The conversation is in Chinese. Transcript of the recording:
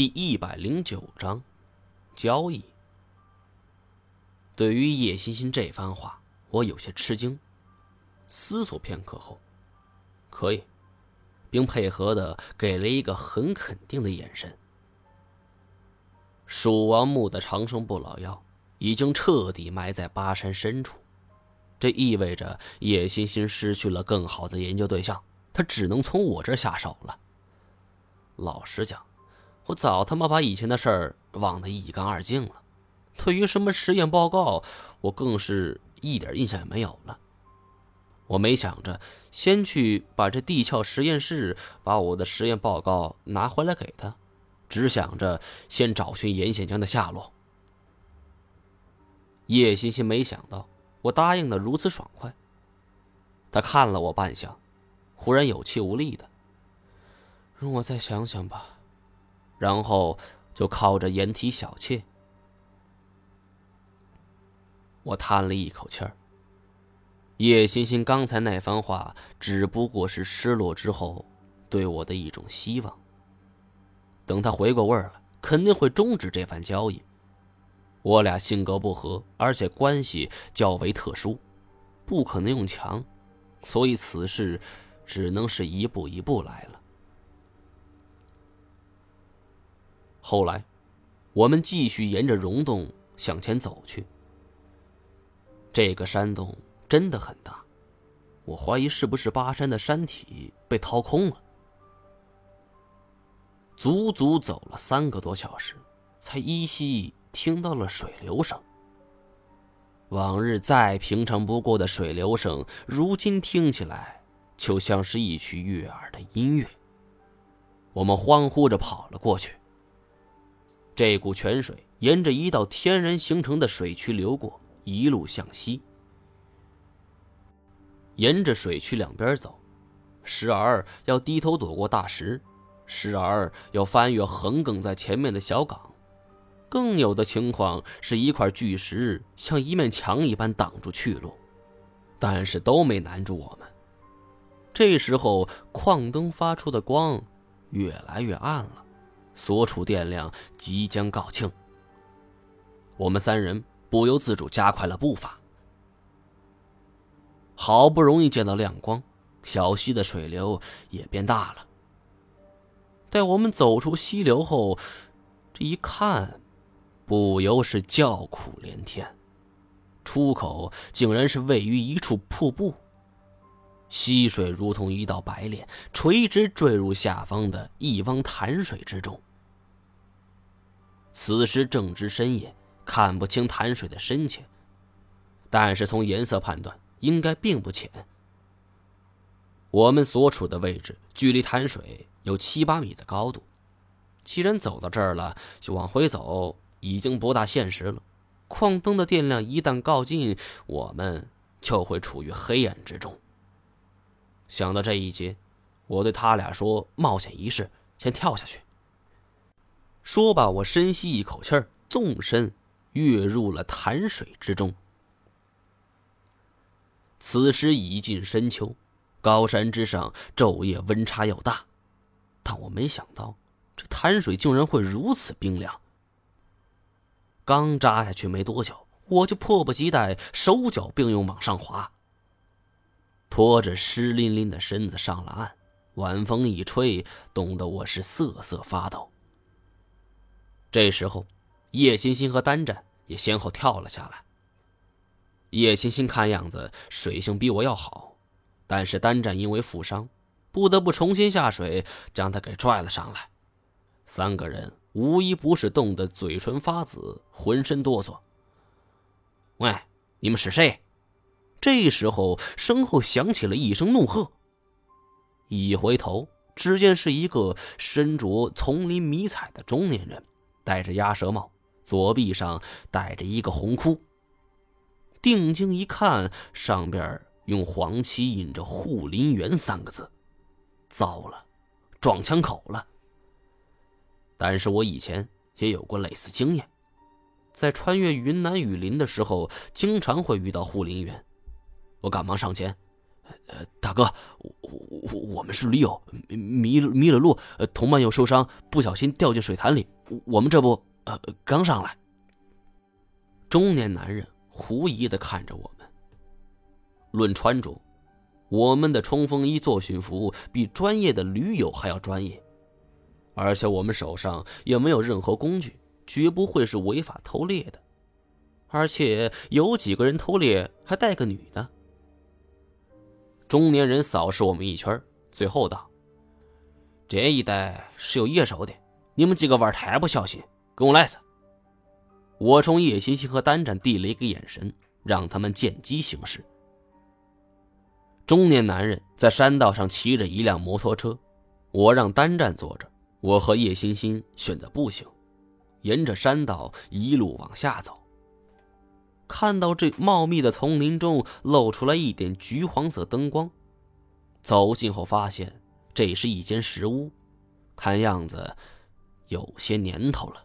第一百零九章，交易。对于叶欣欣这番话，我有些吃惊。思索片刻后，可以，并配合的给了一个很肯定的眼神。蜀王墓的长生不老药已经彻底埋在巴山深处，这意味着叶欣欣失去了更好的研究对象，他只能从我这下手了。老实讲。我早他妈把以前的事儿忘得一干二净了，对于什么实验报告，我更是一点印象也没有了。我没想着先去把这地壳实验室把我的实验报告拿回来给他，只想着先找寻严显江的下落。叶欣欣没想到我答应的如此爽快，他看了我半晌，忽然有气无力的：“容我再想想吧。”然后就靠着掩体小妾。我叹了一口气儿。叶欣欣刚才那番话只不过是失落之后对我的一种希望。等他回过味儿了，肯定会终止这番交易。我俩性格不合，而且关系较为特殊，不可能用强，所以此事只能是一步一步来了。后来，我们继续沿着溶洞向前走去。这个山洞真的很大，我怀疑是不是巴山的山体被掏空了。足足走了三个多小时，才依稀听到了水流声。往日再平常不过的水流声，如今听起来就像是一曲悦耳的音乐。我们欢呼着跑了过去。这股泉水沿着一道天然形成的水渠流过，一路向西。沿着水渠两边走，时而要低头躲过大石，时而要翻越横亘在前面的小岗，更有的情况是一块巨石像一面墙一般挡住去路，但是都没难住我们。这时候，矿灯发出的光越来越暗了。所处电量即将告罄，我们三人不由自主加快了步伐。好不容易见到亮光，小溪的水流也变大了。待我们走出溪流后，这一看，不由是叫苦连天。出口竟然是位于一处瀑布。溪水如同一道白链，垂直坠入下方的一汪潭水之中。此时正值深夜，看不清潭水的深浅，但是从颜色判断，应该并不浅。我们所处的位置距离潭水有七八米的高度，既然走到这儿了，就往回走已经不大现实了。矿灯的电量一旦告尽，我们就会处于黑暗之中。想到这一节，我对他俩说：“冒险一试，先跳下去。”说罢，我深吸一口气儿，纵身跃入了潭水之中。此时已近深秋，高山之上昼夜温差又大，但我没想到这潭水竟然会如此冰凉。刚扎下去没多久，我就迫不及待，手脚并用往上滑，拖着湿淋淋的身子上了岸。晚风一吹，冻得我是瑟瑟发抖。这时候，叶欣欣和丹战也先后跳了下来。叶欣欣看样子水性比我要好，但是丹战因为负伤，不得不重新下水将他给拽了上来。三个人无一不是冻得嘴唇发紫，浑身哆嗦。喂，你们是谁？这时候，身后响起了一声怒喝。一回头，只见是一个身着丛林迷彩的中年人。戴着鸭舌帽，左臂上戴着一个红箍。定睛一看，上边用黄漆印着“护林员”三个字。糟了，撞枪口了。但是我以前也有过类似经验，在穿越云南雨林的时候，经常会遇到护林员。我赶忙上前：“呃，大哥，我我我们是驴友，迷迷了路，同伴又受伤，不小心掉进水潭里。我们这不呃刚上来。中年男人狐疑的看着我们。论穿着，我们的冲锋衣作训服比专业的驴友还要专业，而且我们手上也没有任何工具，绝不会是违法偷猎的。而且有几个人偷猎还带个女的。中年人扫视我们一圈，最后道：“这一带是有野兽的，你们几个玩太不小心，跟我来噻。”我冲叶欣欣和单战递了一个眼神，让他们见机行事。中年男人在山道上骑着一辆摩托车，我让单战坐着，我和叶欣欣选择步行，沿着山道一路往下走。看到这茂密的丛林中露出来一点橘黄色灯光，走近后发现这是一间石屋，看样子有些年头了。